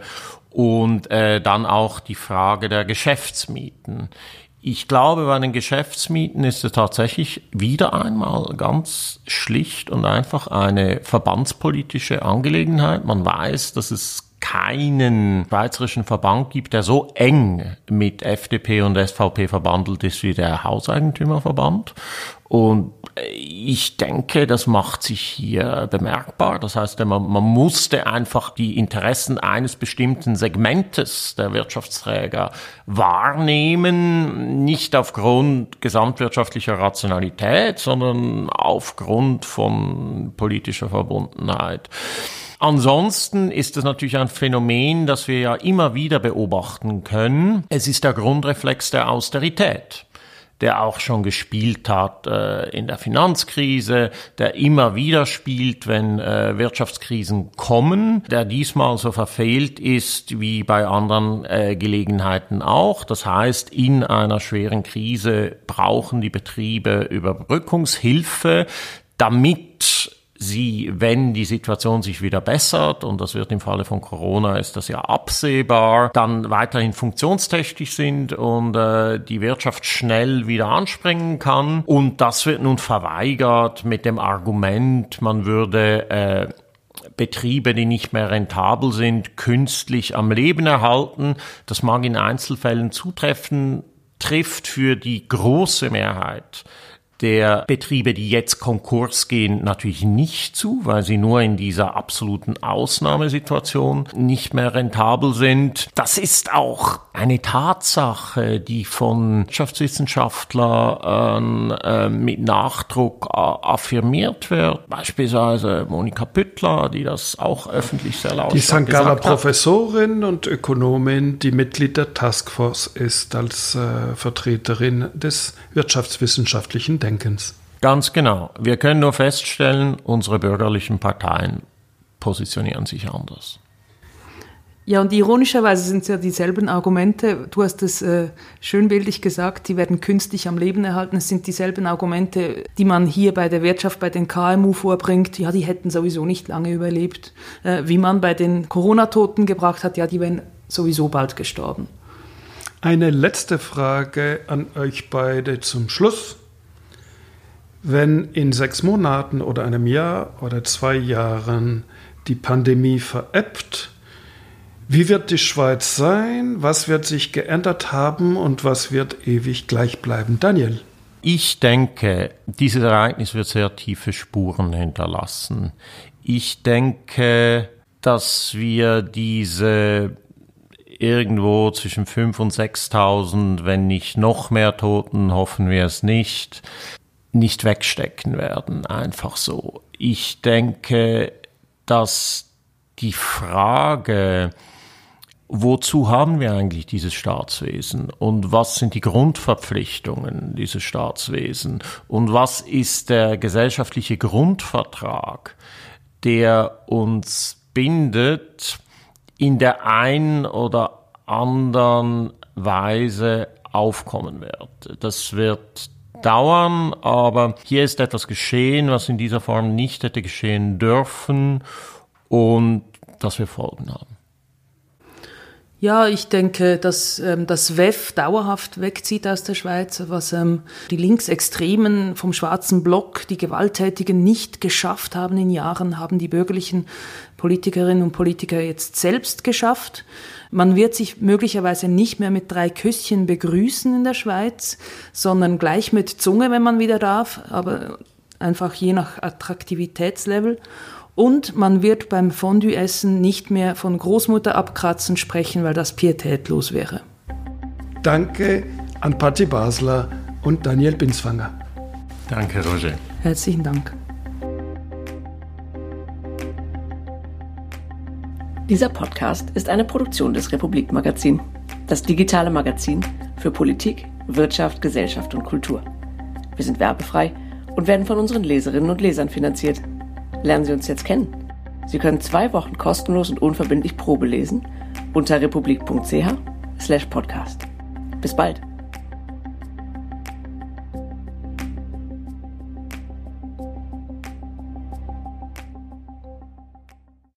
und äh, dann auch die Frage der Geschäftsmieten. Ich glaube, bei den Geschäftsmieten ist es tatsächlich wieder einmal ganz schlicht und einfach eine verbandspolitische Angelegenheit. Man weiß, dass es keinen schweizerischen Verband gibt, der so eng mit FDP und SVP verbandelt ist wie der Hauseigentümerverband. Und ich denke, das macht sich hier bemerkbar. Das heißt, man, man musste einfach die Interessen eines bestimmten Segmentes der Wirtschaftsträger wahrnehmen, nicht aufgrund gesamtwirtschaftlicher Rationalität, sondern aufgrund von politischer Verbundenheit. Ansonsten ist es natürlich ein Phänomen, das wir ja immer wieder beobachten können. Es ist der Grundreflex der Austerität der auch schon gespielt hat äh, in der Finanzkrise, der immer wieder spielt, wenn äh, Wirtschaftskrisen kommen, der diesmal so verfehlt ist wie bei anderen äh, Gelegenheiten auch. Das heißt, in einer schweren Krise brauchen die Betriebe Überbrückungshilfe, damit sie, wenn die Situation sich wieder bessert, und das wird im Falle von Corona, ist das ja absehbar, dann weiterhin funktionstüchtig sind und äh, die Wirtschaft schnell wieder anspringen kann. Und das wird nun verweigert mit dem Argument, man würde äh, Betriebe, die nicht mehr rentabel sind, künstlich am Leben erhalten. Das mag in Einzelfällen zutreffen, trifft für die große Mehrheit der Betriebe, die jetzt Konkurs gehen, natürlich nicht zu, weil sie nur in dieser absoluten Ausnahmesituation nicht mehr rentabel sind. Das ist auch eine Tatsache, die von Wirtschaftswissenschaftlern äh, mit Nachdruck äh, affirmiert wird. Beispielsweise Monika Püttler, die das auch öffentlich sehr laut Die St. Galler Professorin und Ökonomin, die Mitglied der Taskforce ist als äh, Vertreterin des wirtschaftswissenschaftlichen Denkens. Denkens. Ganz genau. Wir können nur feststellen, unsere bürgerlichen Parteien positionieren sich anders. Ja, und ironischerweise sind es ja dieselben Argumente. Du hast es äh, schön bildlich gesagt, die werden künstlich am Leben erhalten. Es sind dieselben Argumente, die man hier bei der Wirtschaft, bei den KMU vorbringt. Ja, die hätten sowieso nicht lange überlebt. Äh, wie man bei den Corona-Toten gebracht hat, ja, die wären sowieso bald gestorben. Eine letzte Frage an euch beide zum Schluss. Wenn in sechs Monaten oder einem Jahr oder zwei Jahren die Pandemie verebbt, wie wird die Schweiz sein? Was wird sich geändert haben und was wird ewig gleich bleiben? Daniel. Ich denke, dieses Ereignis wird sehr tiefe Spuren hinterlassen. Ich denke, dass wir diese irgendwo zwischen 5.000 und 6.000, wenn nicht noch mehr Toten, hoffen wir es nicht, nicht wegstecken werden, einfach so. Ich denke, dass die Frage, wozu haben wir eigentlich dieses Staatswesen und was sind die Grundverpflichtungen dieses Staatswesen und was ist der gesellschaftliche Grundvertrag, der uns bindet, in der einen oder anderen Weise aufkommen wird. Das wird dauern, aber hier ist etwas geschehen, was in dieser Form nicht hätte geschehen dürfen und das wir Folgen haben. Ja, ich denke, dass ähm, das WEF dauerhaft wegzieht aus der Schweiz, was ähm, die Linksextremen vom schwarzen Block, die Gewalttätigen nicht geschafft haben in Jahren, haben die bürgerlichen Politikerinnen und Politiker jetzt selbst geschafft. Man wird sich möglicherweise nicht mehr mit drei Küsschen begrüßen in der Schweiz, sondern gleich mit Zunge, wenn man wieder darf, aber einfach je nach Attraktivitätslevel. Und man wird beim Fondue-Essen nicht mehr von Großmutter abkratzen sprechen, weil das pietätlos wäre. Danke an Patti Basler und Daniel Binswanger. Danke, Roger. Herzlichen Dank. Dieser Podcast ist eine Produktion des Republik Magazin, das digitale Magazin für Politik, Wirtschaft, Gesellschaft und Kultur. Wir sind werbefrei und werden von unseren Leserinnen und Lesern finanziert. Lernen Sie uns jetzt kennen. Sie können zwei Wochen kostenlos und unverbindlich Probe lesen unter republik.ch/podcast. Bis bald.